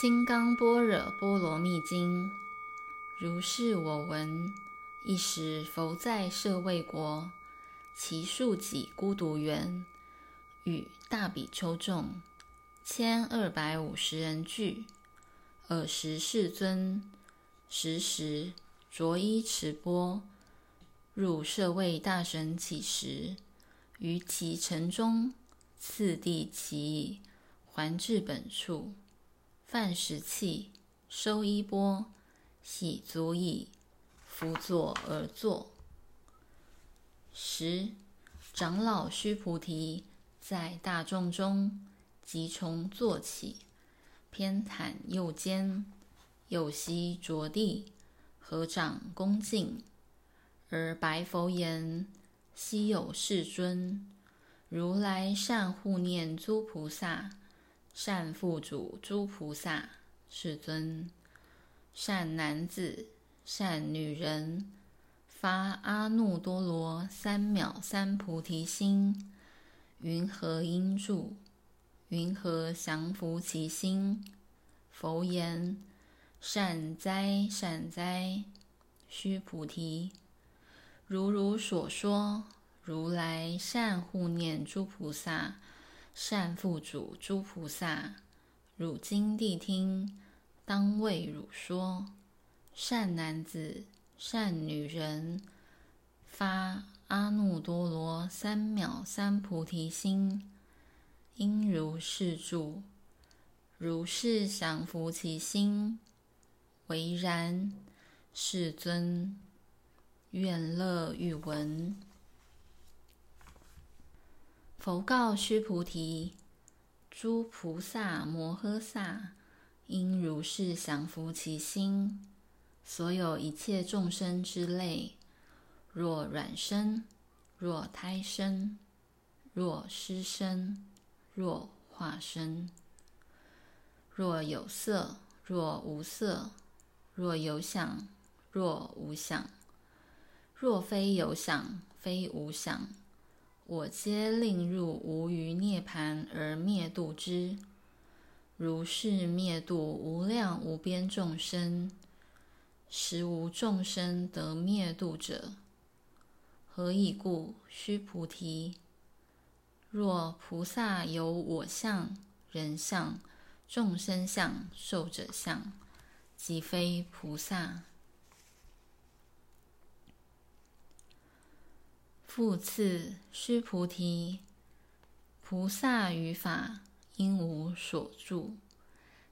《金刚般若波罗蜜经》，如是我闻。一时佛在舍卫国，其数己孤独园，与大比丘众千二百五十人俱。尔时世尊，时时着衣持钵，入舍卫大神起时，于其城中，次第乞已，还至本处。饭食器，收衣钵，洗足已，复坐而坐。时，长老须菩提在大众中，即从坐起，偏袒右肩，右膝着地，合掌恭敬，而白佛言：“希有世尊，如来善护念诸菩萨。”善父主诸菩萨，世尊，善男子、善女人，发阿耨多罗三藐三菩提心，云何应住？云何降伏其心？佛言：善哉，善哉，须菩提，如汝所说，如来善护念诸菩萨。善付嘱诸菩萨，汝今谛听，当为汝说。善男子、善女人，发阿耨多罗三藐三菩提心，应如是住，如是降伏其心。唯然，世尊，愿乐欲闻。佛告须菩提：诸菩萨摩诃萨应如是降伏其心。所有一切众生之类，若卵生，若胎生，若湿生，若化生，若有色，若无色，若有想，若无想，若非有想，非无想。我皆令入无余涅槃而灭度之，如是灭度无量无边众生，实无众生得灭度者。何以故？须菩提，若菩萨有我相、人相、众生相、寿者相，即非菩萨。复次，须菩提，菩萨于法应无所住，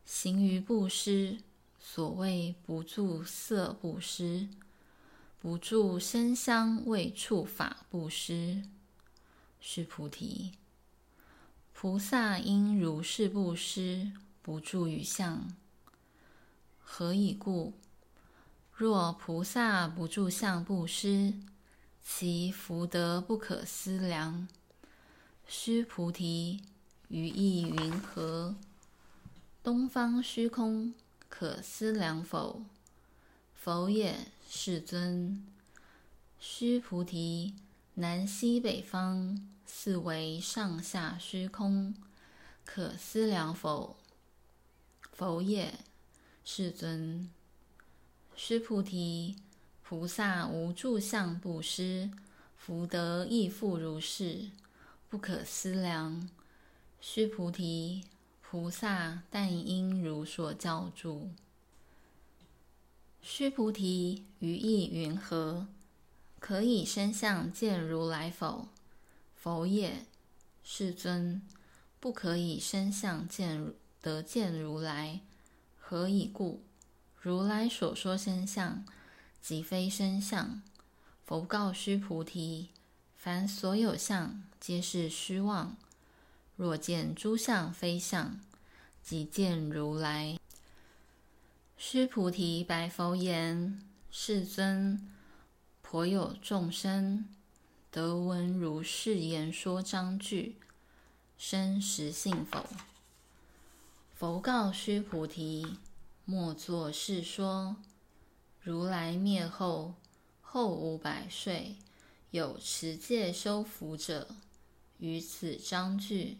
行于布施，所谓不住色布施，不住声香味触法布施。须菩提，菩萨应如是布施，不住于相。何以故？若菩萨不住相布施，其福德不可思量。须菩提，于意云何？东方虚空可思量否？否也，世尊。须菩提，南西北方四维上下虚空，可思量否？否也，世尊。须菩提。菩萨无住相布施，福德亦复如是，不可思量。须菩提，菩萨但应如所教住。须菩提，于意云何？可以身相见如来否？否也，世尊。不可以身相见得见如来。何以故？如来所说身相。即非身相，佛告须菩提：凡所有相，皆是虚妄。若见诸相非相，即见如来。须菩提白佛言：世尊，颇有众生得闻如是言说章句，生实信否？佛告须菩提：莫作是说。如来灭后，后五百岁，有持戒修福者，于此章句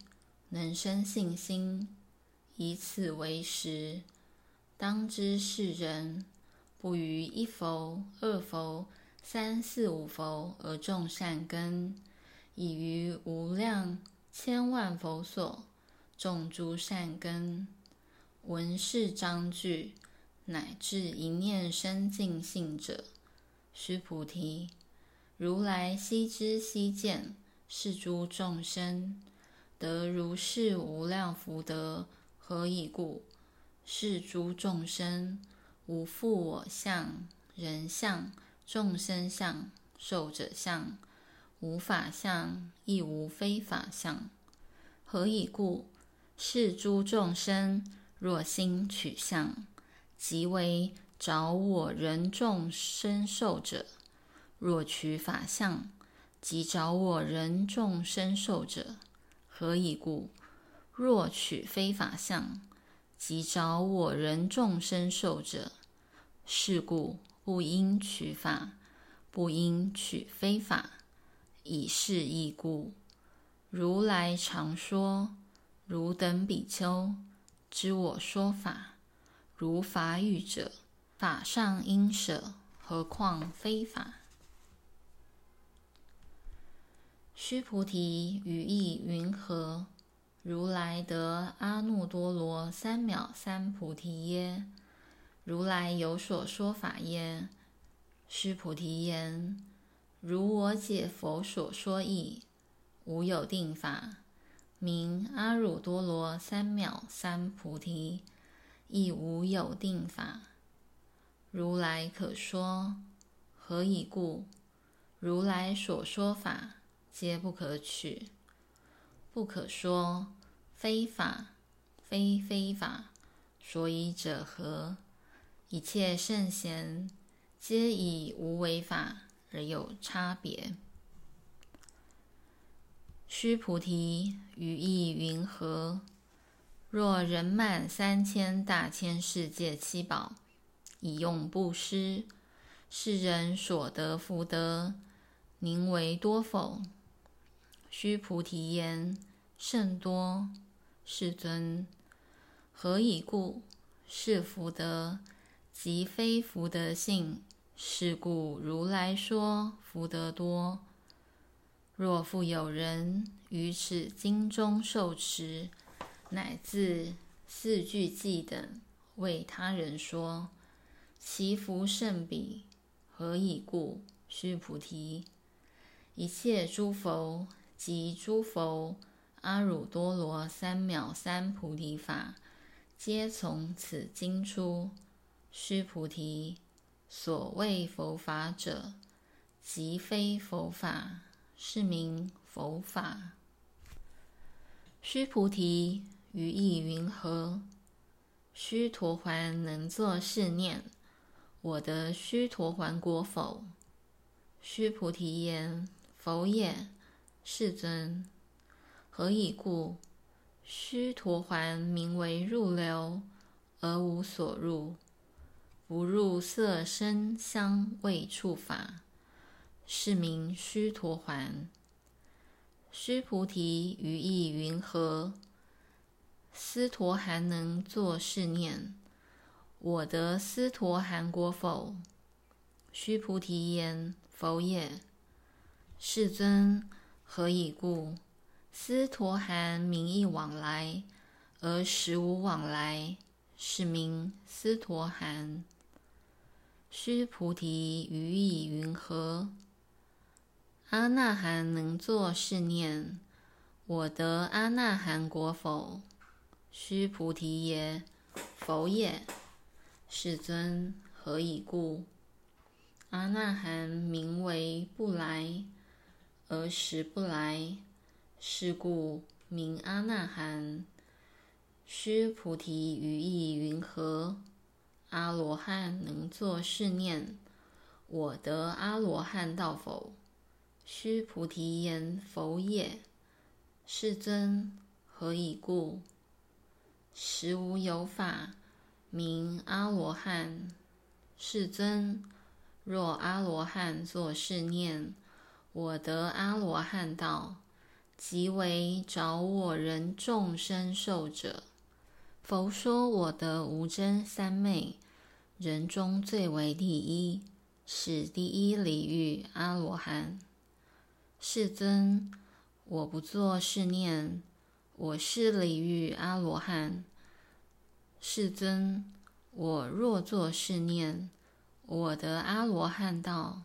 能生信心，以此为实，当知是人不于一佛、二佛、三四五佛而种善根，已于无量千万佛所种诸善根。闻是章句，乃至一念生净信者，须菩提，如来悉知悉见，是诸众生得如是无量福德，何以故？是诸众生无复我相、人相、众生相、寿者相，无法相，亦无非法相。何以故？是诸众生若心取相，即为着我人众生寿者；若取法相，即着我人众生寿者。何以故？若取非法相，即着我人众生寿者。是故不应取法，不应取非法。以是义故，如来常说：汝等比丘，知我说法，如法语者，法上应舍，何况非法？须菩提，于意云何？如来得阿耨多罗三藐三菩提耶？如来有所说法耶？须菩提言：如我解佛所说义，无有定法，名阿耨多罗三藐三菩提，亦无有定法。如来可说，何以故？如来所说法。皆不可取，不可说，非法，非非法，所以者何？一切圣贤，皆以无为法而有差别。须菩提，于意云何？若人满三千大千世界七宝，以用布施，是人所得福德，宁为多否？须菩提言：甚多，世尊。何以故？是福德，即非福德性。是故如来说福德多。若复有人于此经中受持，乃至四句偈等为他人说，其福甚彼。何以故？须菩提，一切诸佛。及诸佛阿耨多罗三藐三菩提法，皆从此经出。须菩提，所谓佛法者，即非佛法，是名佛法。须菩提，于意云何？须陀洹能作是念：我得须陀洹果否？须菩提言：否也。世尊，何以故？须陀洹名为入流，而无所入，不入色声香味触法，是名须陀洹。须菩提，于意云何？斯陀含能作是念：我得斯陀含果否？须菩提言：否也。世尊。何以故？斯陀含名义往来，而实无往来，是名斯陀含。须菩提，于意云何？阿那含能作是念：我得阿那含果否？须菩提也：否也。世尊，何以故？阿那含名为不来。而实不来，是故名阿那含。须菩提，于意云何？阿罗汉能作是念：我得阿罗汉道否？须菩提言：否也。世尊，何以故？实无有法名阿罗汉。世尊，若阿罗汉作是念。我得阿罗汉道，即为着我人众生寿者。佛说我得无真三昧，人中最为第一，是第一离欲阿罗汉。世尊，我不作是念，我是离欲阿罗汉。世尊，我若作是念，我得阿罗汉道。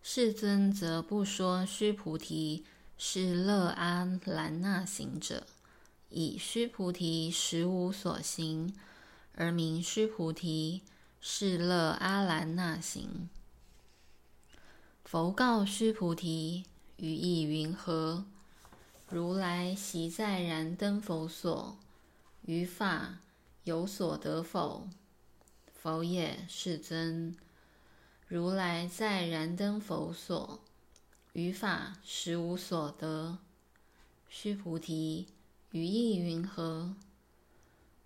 世尊则不说须菩提是乐阿兰那行者。以须菩提实无所行，而名须菩提是乐阿兰那行。佛告须菩提：语意云何？如来昔在燃灯佛所，于法有所得否？否也，世尊。如来在燃灯佛所，于法实无所得。须菩提。于意云何？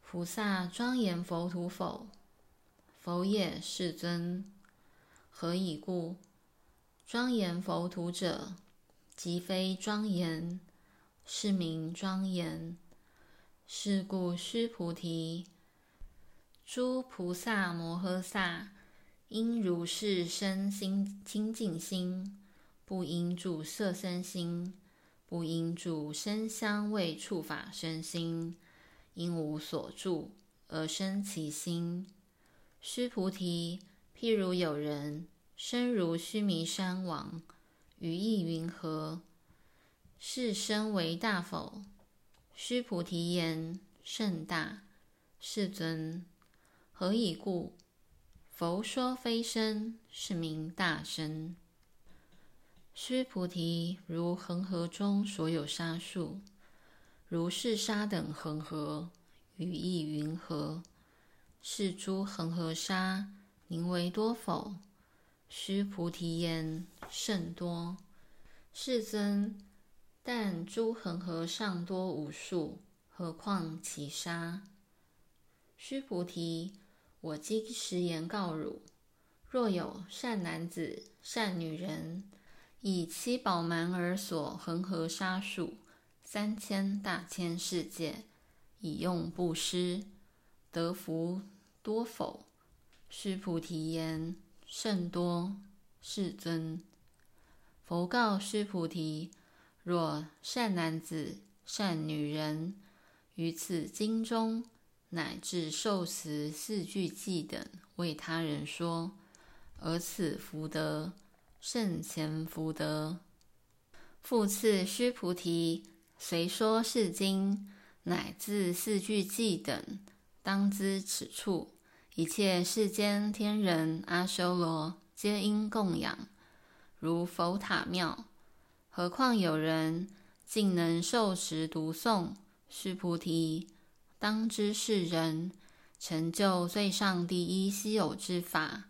菩萨庄严佛土否？否也，世尊。何以故？庄严佛土者，即非庄严，是名庄严。是故，须菩提，诸菩萨摩诃萨应如是生心清净心，不应住色身心。不应住声香味触法身心，应无所住而生其心。须菩提，譬如有人身如须弥山王，于意云何？是身为大否？须菩提言：甚大。世尊，何以故？佛说非身，是名大身。须菩提，如恒河中所有沙数，如是沙等恒河，语意云何？是诸恒河沙，名为多否？须菩提言：甚多。世尊，但诸恒河尚多无数，何况其沙？须菩提，我今实言告汝：若有善男子、善女人。以七宝满而所恒河沙数三千大千世界，以用布施，得福多否？须菩提言：甚多。世尊，佛告须菩提：若善男子、善女人于此经中，乃至受持四句偈等，为他人说，而此福德。胜前福德，复次，须菩提，随说是经，乃至四句偈等，当知此处一切世间天人阿修罗，皆应供养，如佛塔庙。何况有人竟能受持读诵？须菩提，当知是人成就最上第一稀有之法。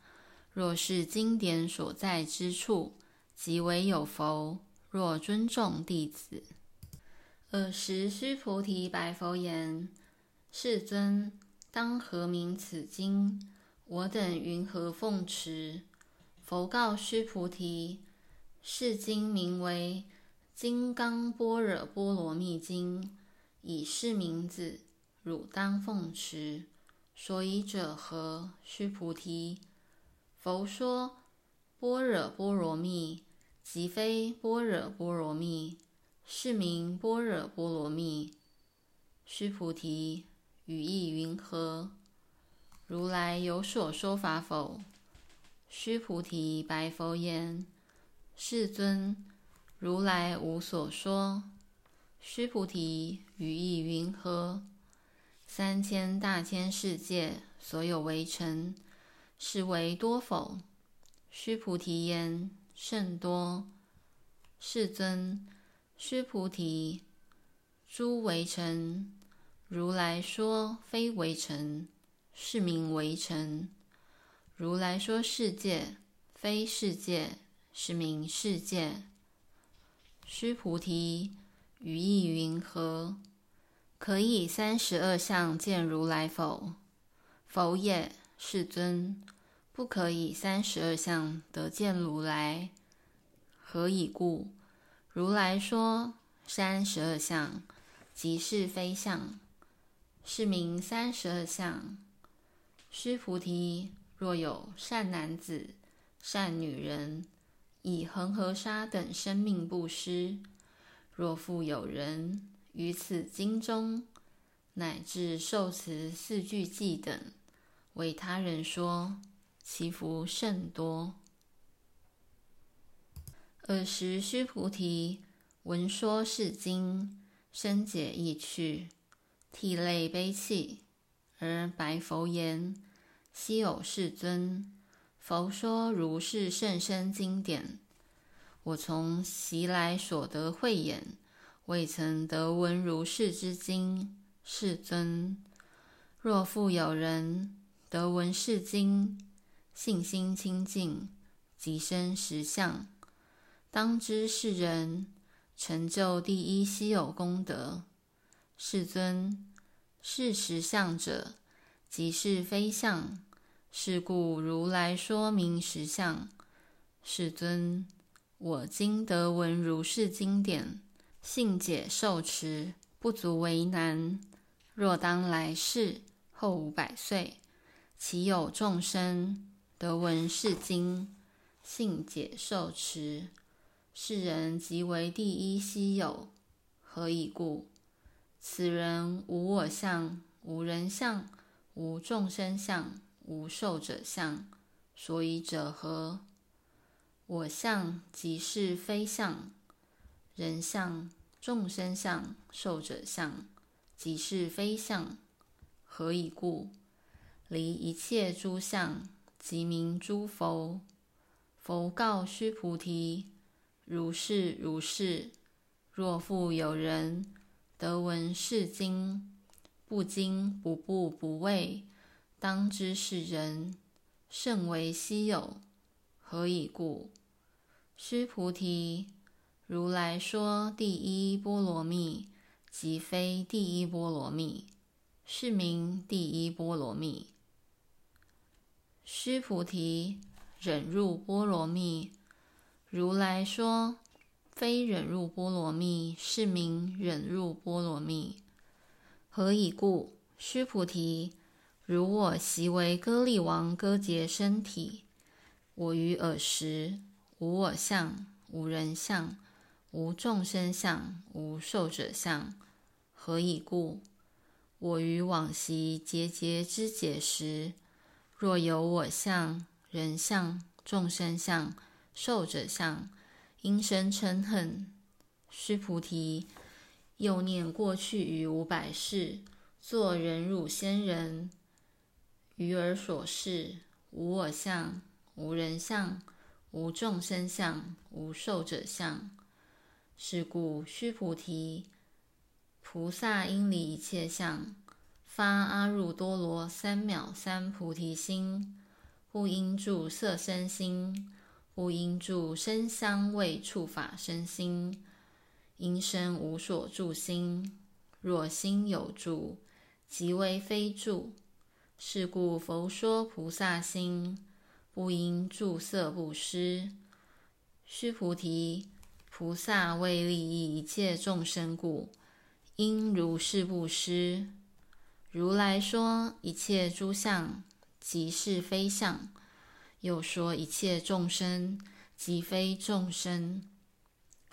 若是经典所在之处，即为有佛。若尊重弟子，尔时须菩提白佛言：“世尊，当何名此经？我等云何奉持？”佛告须菩提：“是经名为《金刚般若波罗蜜经》，以是名字，汝当奉持。所以者何？”须菩提。佛说般若波罗蜜，即非般若波罗蜜，是名般若波罗蜜。须菩提，语意云何？如来有所说法否？须菩提白佛言：世尊，如来无所说。须菩提，语意云何？三千大千世界所有为尘。是为多否？须菩提言：甚多。世尊，须菩提，诸为尘，如来说非为尘，是名为尘；如来说世界，非世界，是名世界。须菩提，语意云何？可以三十二相见如来否？否也。世尊，不可以三十二相得见如来。何以故？如来说三十二相，即是非相。是名三十二相。须菩提，若有善男子、善女人，以恒河沙等生命布施；若复有人于此经中，乃至受持四句偈等，为他人说，其福甚多。尔时，须菩提闻说是经，深解意趣，涕泪悲泣，而白佛言：“希有世尊，佛说如是甚深经典，我从昔来所得慧眼，未曾得闻如是之经。世尊，若复有人得闻是经，信心清净，即生实相，当知是人成就第一稀有功德。”世尊，是实相者，即是非相。是故如来说名实相。世尊，我今得闻如是经典，信解受持，不足为难。若当来世后五百岁，其有众生得闻是经，信解受持？是人即为第一稀有。何以故？此人无我相，无人相，无众生相，无受者相。所以者何？我相即是非相，人相、众生相、寿者相，即是非相。何以故？离一切诸相，即名诸佛。佛告须菩提：如是如是。若复有人。得闻是经，不惊不怖不畏，当知是人甚为稀有。何以故？须菩提，如来说第一波罗蜜，即非第一波罗蜜，是名第一波罗蜜。须菩提，忍入波罗蜜，如来说。非忍入波罗蜜，是名忍入波罗蜜。何以故？须菩提，如我昔为歌利王割截身体，我于尔时无我相，无人相，无众生相，无寿者相。何以故？我于往昔节节之解时，若有我相、人相、众生相、寿者相。因生嗔恨，须菩提，又念过去于五百世，作忍辱仙人，于尔所示，无我相，无人相，无众生相，无寿者相。是故，须菩提，菩萨应离一切相，发阿耨多罗三藐三菩提心，不应住色身心。不应住声香味触法身心，因身无所住心。若心有住，即为非住。是故佛说菩萨心，不应住色布施。须菩提，菩萨为利益一切众生故，应如是布施。如来说一切诸相，即是非相。又说一切众生，即非众生。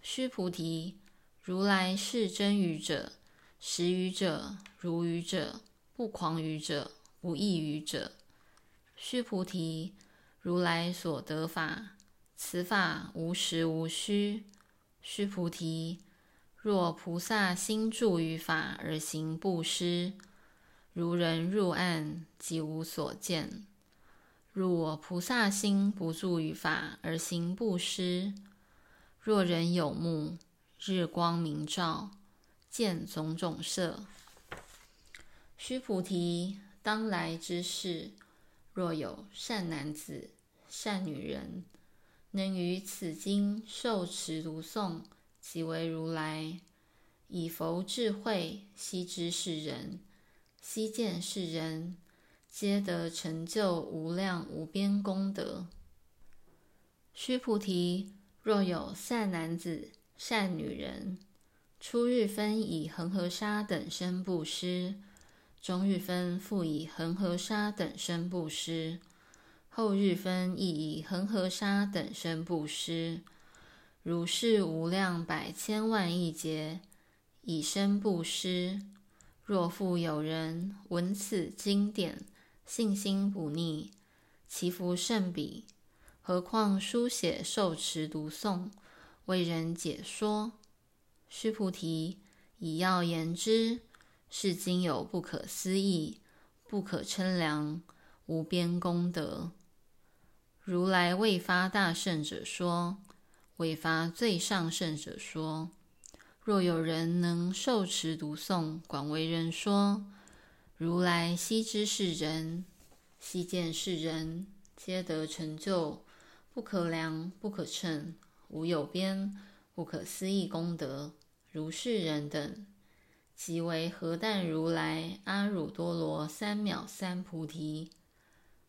须菩提，如来是真语者，实语者，如语者，不狂语者，无异语者。须菩提，如来所得法，此法无实无虚。须菩提，若菩萨心住于法而行布施，如人入暗，即无所见。若菩萨心不住于法而行布施，若人有目，日光明照，见种种色。须菩提，当来之世，若有善男子、善女人，能于此经受持读诵，即为如来，以佛智慧悉知是人，悉见是人。皆得成就无量无边功德。须菩提，若有善男子、善女人，初日分以恒河沙等身布施，中日分复以恒河沙等身布施，后日分亦以恒河沙等身布施，如是无量百千万亿劫，以身布施。若复有人闻此经典，信心不逆，其福甚彼。何况书写受持读诵，为人解说。须菩提，以要言之，是经有不可思议、不可称量、无边功德。如来为发大圣者说，为发最上圣者说。若有人能受持读诵，广为人说，如来悉知是人，悉见是人，皆得成就不可量、不可称、无有边、不可思议功德。如是人等，即为何但如来阿耨多罗三藐三菩提。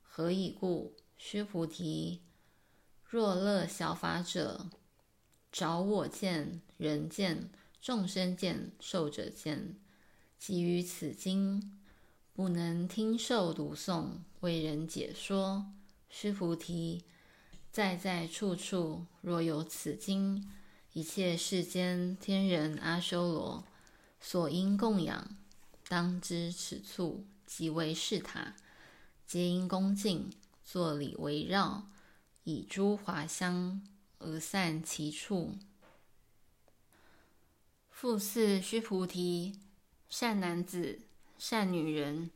何以故？须菩提，若乐小法者，着我见、人见。众生见、寿者见，即于此经不能听受读诵，为人解说。须菩提，在在处处，若有此经，一切世间天人阿修罗所应供养，当知此处即为是塔，皆因恭敬作礼围绕，以诸华香而散其处。复次，须菩提，善男子、善女人，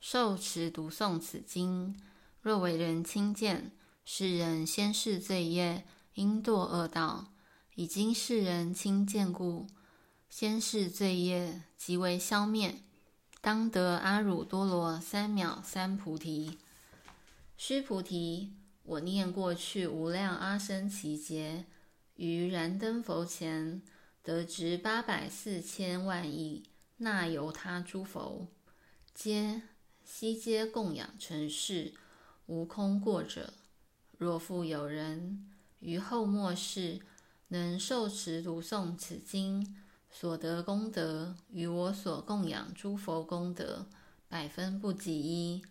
受持读诵此经，若为人亲见，是人先世罪业应堕恶道；已经世人亲见故，先是罪业即为消灭，当得阿耨多罗三藐三菩提。须菩提，我念过去无量阿僧只劫，于燃灯佛前。得值八百四千万亿那由他诸佛，皆悉皆供养成事，无空过者。若复有人于后末世能受持读诵此经，所得功德，与我所供养诸佛功德，百分不及一，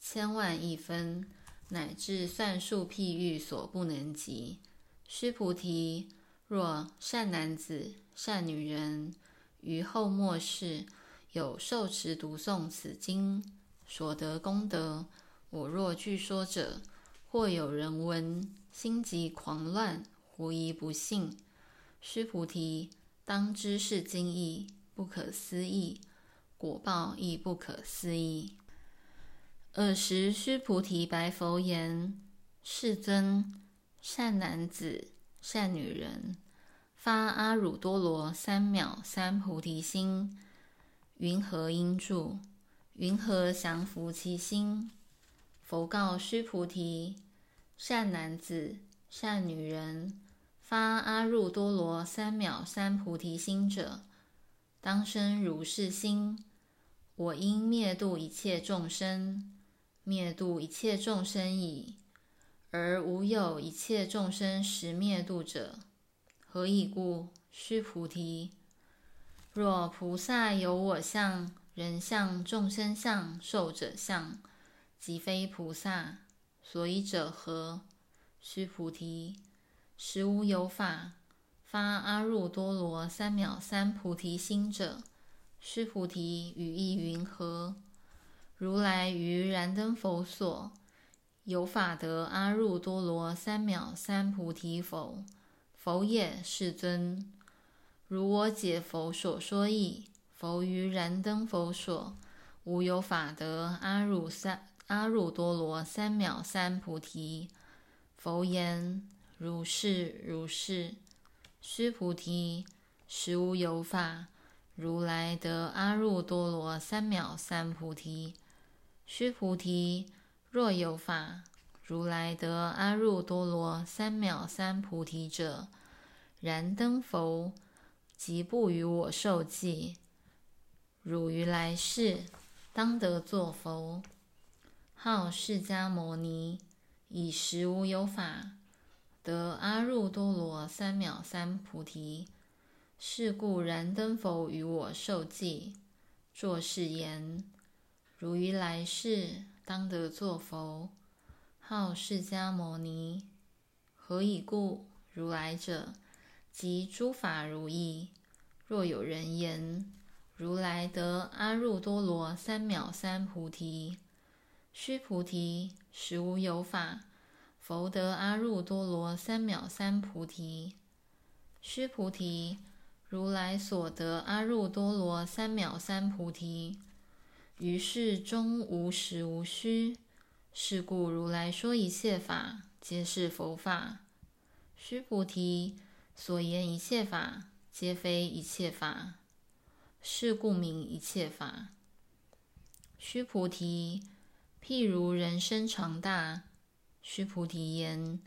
千万亿分，乃至算数譬喻所不能及。须菩提。若善男子、善女人于后末世有受持读诵此经所得功德，我若具说者，或有人闻，心即狂乱，狐疑不信。须菩提，当知是经义不可思议，果报亦不可思议。尔时须菩提白佛言：“世尊，善男子。”善女人，发阿耨多罗三藐三菩提心，云何应住？云何降伏其心？佛告须菩提：善男子、善女人，发阿耨多罗三藐三菩提心者，当生如是心：我应灭度一切众生，灭度一切众生已。而无有一切众生实灭度者，何以故？须菩提，若菩萨有我相、人相、众生相、寿者相，即非菩萨，所以者何？须菩提，实无有法发阿耨多罗三藐三菩提心者。须菩提，语意云何？如来于燃灯佛所。有法得阿耨多罗三藐三菩提否？否也，世尊。如我解佛所说义，佛于燃灯佛所，无有法得阿耨三阿耨多罗三藐三菩提。佛言：如是如是。须菩提，实无有法，如来得阿耨多罗三藐三菩提。须菩提。若有法，如来得阿耨多罗三藐三菩提者，燃灯佛即不与我受记。汝于来世当得作佛，号释迦牟尼，以实无有法得阿耨多罗三藐三菩提。是故燃灯佛与我受记，作是言。如于来世当得作佛，号释迦牟尼。何以故？如来者，即诸法如意。若有人言，如来得阿耨多罗三藐三菩提，须菩提，实无有法，佛得阿耨多罗三藐三菩提。须菩提，如来所得阿耨多罗三藐三菩提，于世终无实无虚。是故如来说一切法，皆是佛法。须菩提，所言一切法，皆非一切法。是故名一切法。须菩提，譬如人身长大。须菩提言：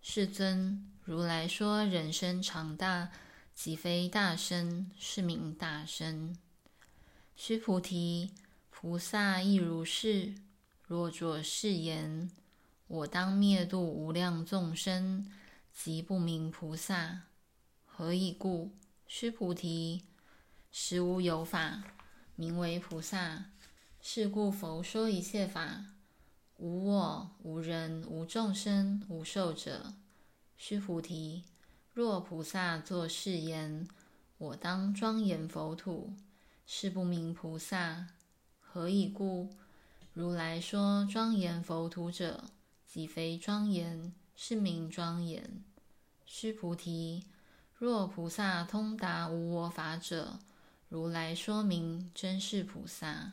世尊，如来说人生长大，即非大身，是名大身。须菩提，菩萨亦如是。若作是言，我当灭度无量众生，即不名菩萨。何以故？须菩提。实无有法，名为菩萨。是故佛说一切法，无我、无人、无众生、无寿者。须菩提，若菩萨作是言，我当庄严佛土，是不名菩萨。何以故？如来说庄严佛土者，即非庄严，是名庄严。须菩提，若菩萨通达无我法者，如来说明真是菩萨。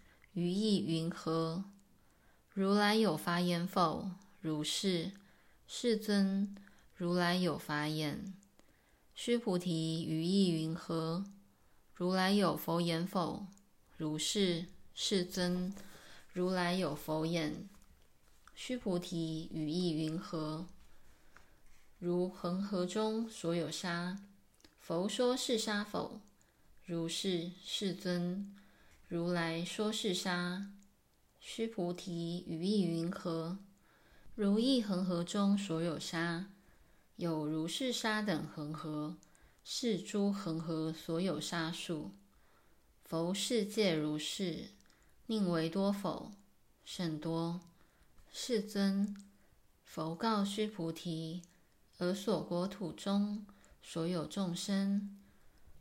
语意云何？如来有法眼否？如是，世尊，如来有法眼。须菩提，语意云何？如来有佛眼否？如是，世尊，如来有佛眼。须菩提，语意云何？如恒河中所有沙。佛说是沙否？如是，世尊，如来说是沙。须菩提，语意云何？如一恒河中所有沙，有如是沙等恒河，是诸恒河所有沙数。佛世界如是，宁为多否？甚多。世尊，佛告须菩提：尔所国土中。所有众生，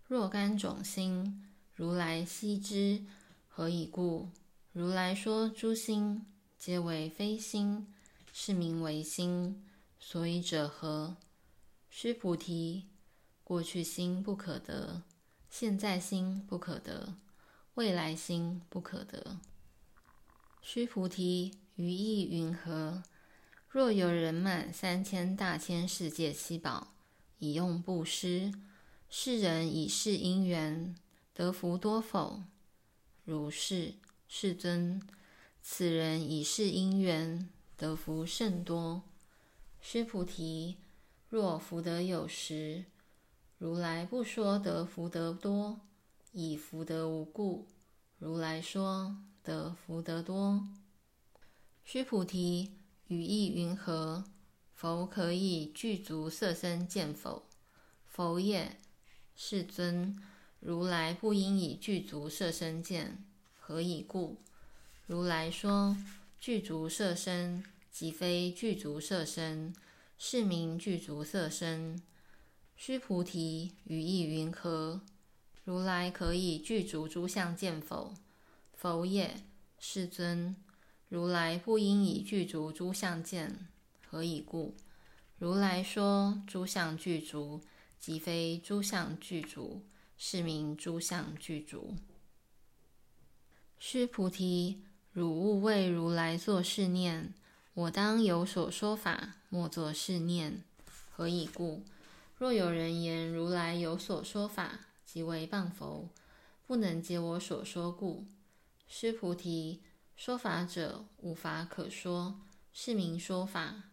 若干种心，如来悉知。何以故？如来说诸心，皆为非心，是名为心。所以者何？须菩提，过去心不可得，现在心不可得，未来心不可得。须菩提，于意云何？若有人满三千大千世界七宝。以用布施，世人以是因缘得福多否？如是，世尊。此人以是因缘得福甚多。须菩提，若福德有时，如来不说得福德多，以福德无故，如来说得福德多。须菩提，语意云何？佛可以具足色身见否？否也。世尊，如来不应以具足色身见。何以故？如来说具足色身，即非具足色身，是名具足色身。须菩提，语意云何？如来可以具足诸相见否？否也。世尊，如来不应以具足诸相见。何以故？如来说诸相具足，即非诸相具足，是名诸相具足。须菩提，汝勿为如来作是念：我当有所说法，莫作是念。何以故？若有人言如来有所说法，即为谤佛，不能解我所说故。须菩提，说法者无法可说，是名说法。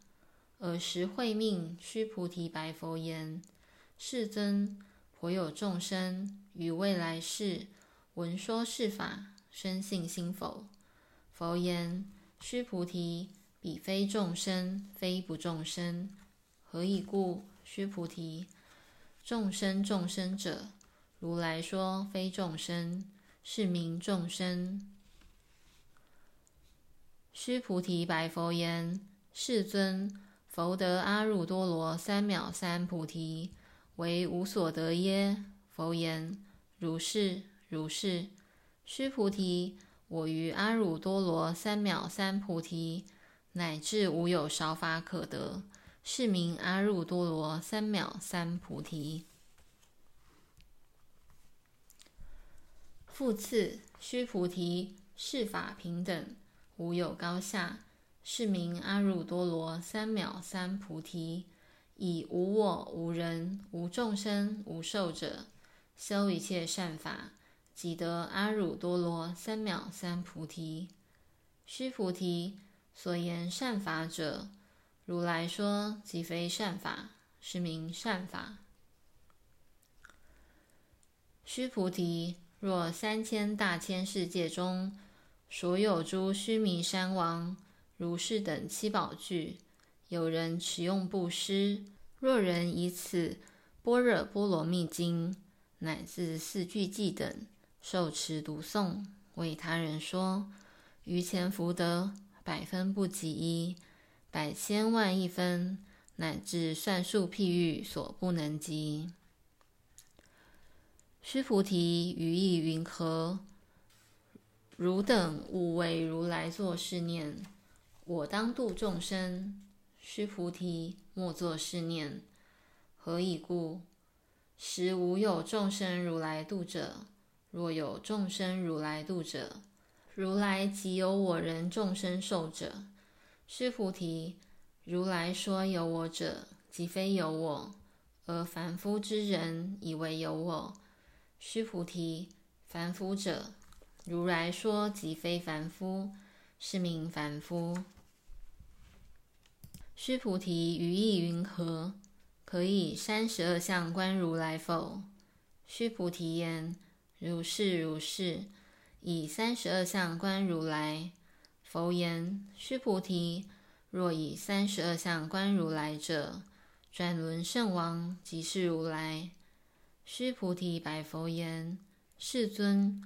尔时慧命须菩提白佛言：“世尊，颇有众生于未来世闻说是法，生信心否？”佛言：“须菩提，彼非众生，非不众生。何以故？须菩提，众生众生者，如来说非众生，是名众生。”须菩提白佛言：“世尊。”佛得阿耨多罗三藐三菩提，为无所得耶？佛言：如是，如是。须菩提，我于阿耨多罗三藐三菩提，乃至无有少法可得，是名阿耨多罗三藐三菩提。复次，须菩提，是法平等，无有高下。是名阿耨多罗三藐三菩提，以无我、无人、无众生、无寿者，修一切善法，即得阿耨多罗三藐三菩提。须菩提，所言善法者，如来说即非善法，是名善法。须菩提，若三千大千世界中，所有诸须弥山王。如是等七宝具，有人持用布施。若人以此《般若波罗蜜经》乃至四句偈等受持读诵，为他人说，于前福德百分不及一，百千万亿分，乃至算数譬喻所不能及。须菩提，于意云何？汝等勿为如来作是念。我当度众生，须菩提，莫作是念。何以故？实无有众生如来度者。若有众生如来度者，如来即有我人众生寿者。须菩提，如来说有我者，即非有我，而凡夫之人以为有我。须菩提，凡夫者，如来说即非凡夫，是名凡夫。须菩提，于意云何？可以三十二相观如来否？须菩提言：如是如是。以三十二相观如来。佛言：须菩提，若以三十二相观如来者，转轮圣王即是如来。须菩提白佛言：世尊，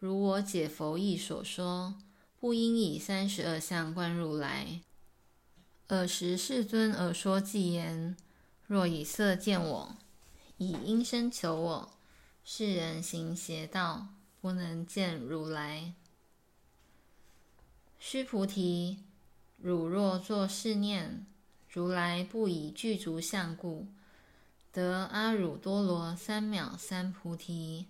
如我解佛意所说，不应以三十二相观如来。尔时世尊而说偈言：若以色见我，以音声求我，是人行邪道，不能见如来。须菩提，汝若作是念，如来不以具足相故，得阿耨多罗三藐三菩提。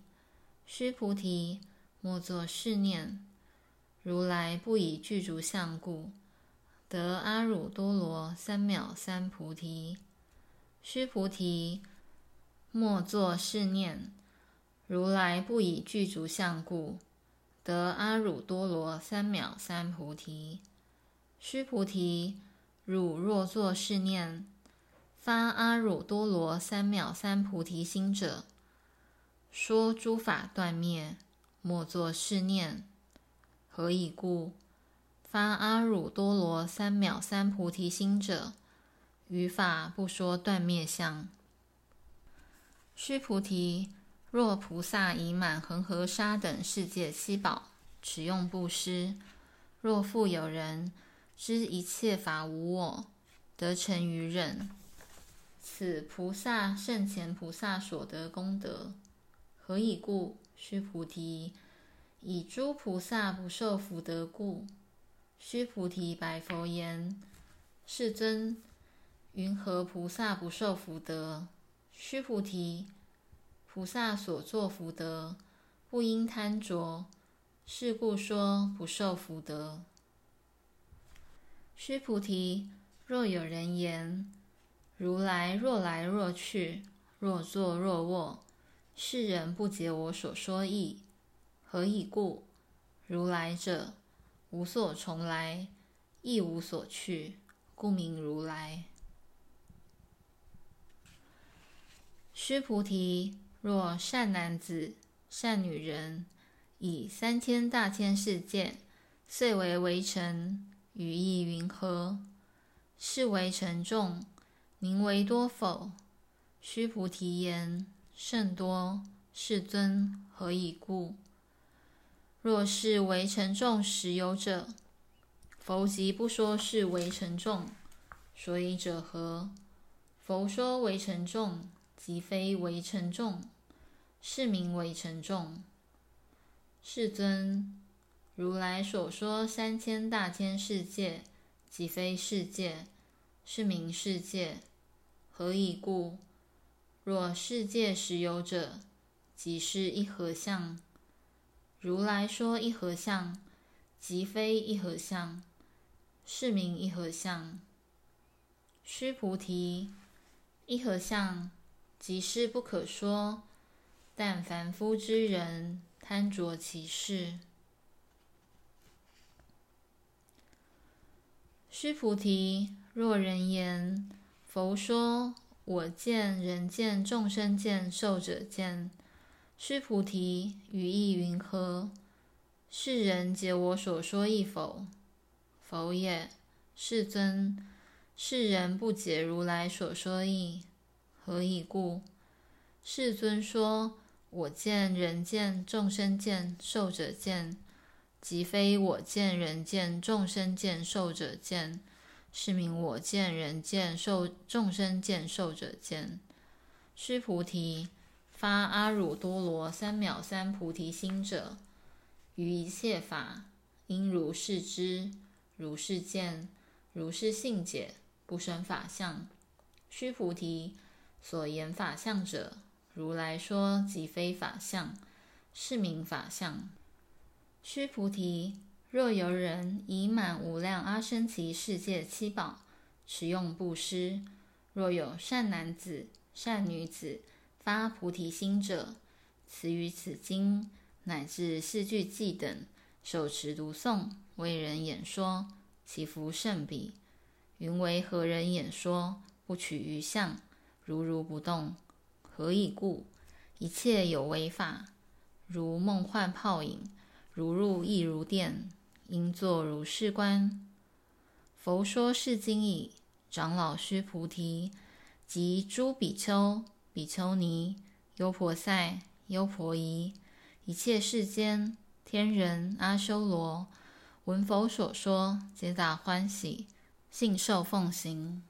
须菩提，莫作是念，如来不以具足相故。得阿耨多罗三藐三菩提。须菩提，莫作是念，如来不以具足相故，得阿耨多罗三藐三菩提。须菩提，汝若作是念，发阿耨多罗三藐三菩提心者，说诸法断灭，莫作是念。何以故？发阿耨多罗三藐三菩提心者，于法不说断灭相。须菩提，若菩萨以满恒河沙等世界七宝持用布施，若复有人知一切法无我，得成于忍，此菩萨胜前菩萨所得功德。何以故？须菩提，以诸菩萨不受福德故。须菩提白佛言：“世尊，云何菩萨不受福德？”须菩提，菩萨所作福德，不应贪着，是故说不受福德。须菩提，若有人言：“如来若来若去，若坐若卧，世人不解我所说义。”何以故？如来者，无所从来，亦无所去，故名如来。须菩提，若善男子、善女人，以三千大千世界，遂为微尘，语意云何？是为尘众，名为多否？须菩提言：甚多。世尊，何以故？若是为尘众实有者，佛即不说是为尘众。所以者何？佛说为尘众，即非为尘众，是名为尘众。世尊，如来所说三千大千世界，即非世界，是名世界。何以故？若世界实有者，即是一合相。如来说一合相，即非一合相，是名一合相。须菩提，一合相即是不可说，但凡夫之人贪着其事。须菩提，若人言，佛说我见、人见、众生见、寿者见。须菩提，语意云何？是人解我所说意否？否也。世尊，是人不解如来所说意。何以故？世尊说我见、人见、众生见、寿者见，即非我见、人见、众生见、寿者见，是名我见、人见、寿众生见、寿者见。须菩提。发阿耨多罗三藐三菩提心者，于一切法应如是知，如是见，如是信解，不生法相。须菩提，所言法相者，如来说即非法相，是名法相。须菩提，若有人以满无量阿僧只世界七宝，持用布施，若有善男子、善女子。发菩提心者，持于此经乃至四句偈等，手持读诵，为人演说，其福甚彼。云为何人演说？不取于相，如如不动。何以故？一切有为法，如梦幻泡影，如入亦如电，应作如是观。佛说是经已，长老须菩提及诸比丘。比丘尼、优婆塞、优婆夷，一切世间天人阿修罗，闻佛所说，皆大欢喜，信受奉行。